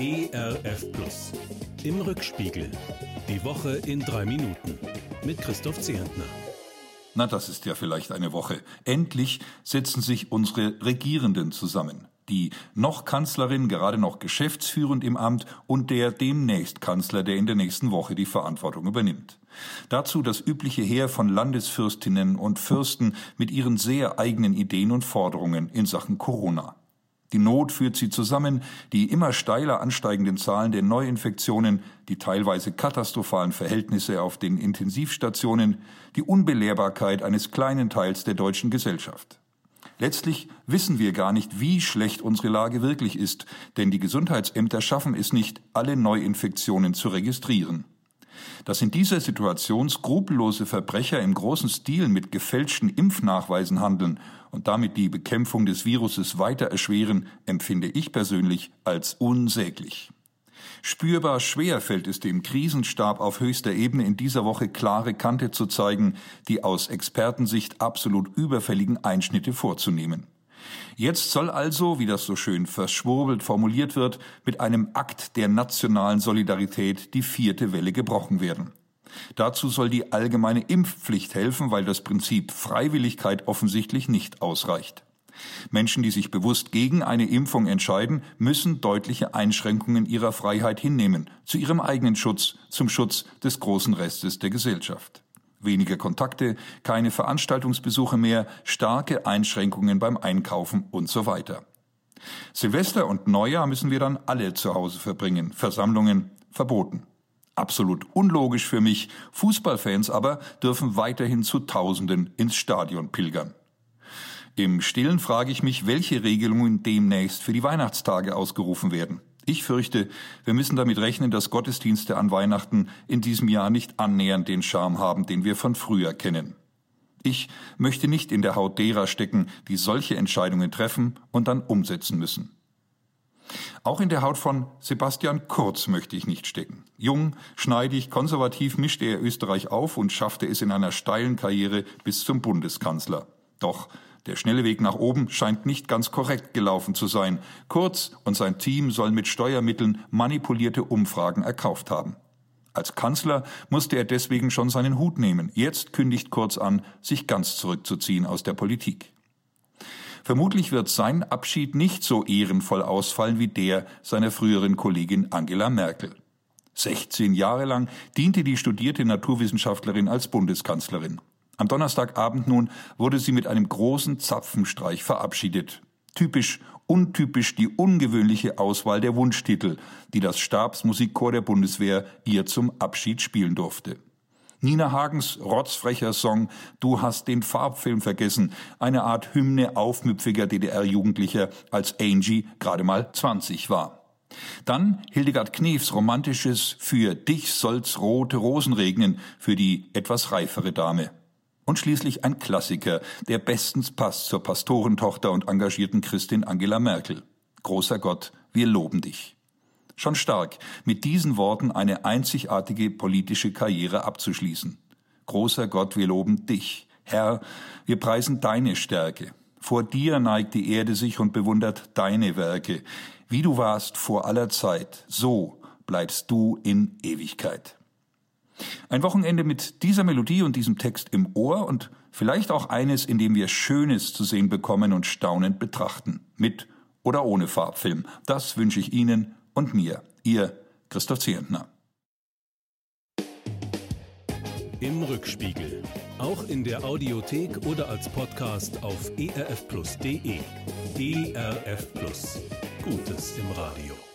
ERF Plus. Im Rückspiegel. Die Woche in drei Minuten. Mit Christoph Zehentner. Na, das ist ja vielleicht eine Woche. Endlich setzen sich unsere Regierenden zusammen. Die noch Kanzlerin, gerade noch geschäftsführend im Amt und der demnächst Kanzler, der in der nächsten Woche die Verantwortung übernimmt. Dazu das übliche Heer von Landesfürstinnen und Fürsten mit ihren sehr eigenen Ideen und Forderungen in Sachen Corona. Die Not führt sie zusammen, die immer steiler ansteigenden Zahlen der Neuinfektionen, die teilweise katastrophalen Verhältnisse auf den Intensivstationen, die Unbelehrbarkeit eines kleinen Teils der deutschen Gesellschaft. Letztlich wissen wir gar nicht, wie schlecht unsere Lage wirklich ist, denn die Gesundheitsämter schaffen es nicht, alle Neuinfektionen zu registrieren. Dass in dieser Situation skrupellose Verbrecher im großen Stil mit gefälschten Impfnachweisen handeln und damit die Bekämpfung des Viruses weiter erschweren, empfinde ich persönlich als unsäglich. Spürbar schwer fällt es dem Krisenstab auf höchster Ebene in dieser Woche klare Kante zu zeigen, die aus Expertensicht absolut überfälligen Einschnitte vorzunehmen. Jetzt soll also, wie das so schön verschwurbelt formuliert wird, mit einem Akt der nationalen Solidarität die vierte Welle gebrochen werden. Dazu soll die allgemeine Impfpflicht helfen, weil das Prinzip Freiwilligkeit offensichtlich nicht ausreicht. Menschen, die sich bewusst gegen eine Impfung entscheiden, müssen deutliche Einschränkungen ihrer Freiheit hinnehmen, zu ihrem eigenen Schutz, zum Schutz des großen Restes der Gesellschaft. Weniger Kontakte, keine Veranstaltungsbesuche mehr, starke Einschränkungen beim Einkaufen und so weiter. Silvester und Neujahr müssen wir dann alle zu Hause verbringen, Versammlungen verboten. Absolut unlogisch für mich, Fußballfans aber dürfen weiterhin zu Tausenden ins Stadion pilgern. Im Stillen frage ich mich, welche Regelungen demnächst für die Weihnachtstage ausgerufen werden. Ich fürchte, wir müssen damit rechnen, dass Gottesdienste an Weihnachten in diesem Jahr nicht annähernd den Charme haben, den wir von früher kennen. Ich möchte nicht in der Haut derer stecken, die solche Entscheidungen treffen und dann umsetzen müssen. Auch in der Haut von Sebastian Kurz möchte ich nicht stecken. Jung, schneidig, konservativ mischte er Österreich auf und schaffte es in einer steilen Karriere bis zum Bundeskanzler. Doch der schnelle Weg nach oben scheint nicht ganz korrekt gelaufen zu sein. Kurz und sein Team sollen mit Steuermitteln manipulierte Umfragen erkauft haben. Als Kanzler musste er deswegen schon seinen Hut nehmen. Jetzt kündigt Kurz an, sich ganz zurückzuziehen aus der Politik. Vermutlich wird sein Abschied nicht so ehrenvoll ausfallen wie der seiner früheren Kollegin Angela Merkel. 16 Jahre lang diente die studierte Naturwissenschaftlerin als Bundeskanzlerin. Am Donnerstagabend nun wurde sie mit einem großen Zapfenstreich verabschiedet. Typisch, untypisch die ungewöhnliche Auswahl der Wunschtitel, die das Stabsmusikchor der Bundeswehr ihr zum Abschied spielen durfte. Nina Hagens rotzfrecher Song Du hast den Farbfilm vergessen, eine Art Hymne aufmüpfiger DDR-Jugendlicher, als Angie gerade mal 20 war. Dann Hildegard Knefs romantisches Für dich soll's rote Rosen regnen für die etwas reifere Dame. Und schließlich ein Klassiker, der bestens passt zur Pastorentochter und engagierten Christin Angela Merkel. Großer Gott, wir loben dich. Schon stark, mit diesen Worten eine einzigartige politische Karriere abzuschließen. Großer Gott, wir loben dich. Herr, wir preisen deine Stärke. Vor dir neigt die Erde sich und bewundert deine Werke. Wie du warst vor aller Zeit, so bleibst du in Ewigkeit. Ein Wochenende mit dieser Melodie und diesem Text im Ohr und vielleicht auch eines, in dem wir Schönes zu sehen bekommen und staunend betrachten. Mit oder ohne Farbfilm. Das wünsche ich Ihnen und mir. Ihr Christoph Zehentner. Im Rückspiegel. Auch in der Audiothek oder als Podcast auf erfplus.de. ERF Plus. Gutes im Radio.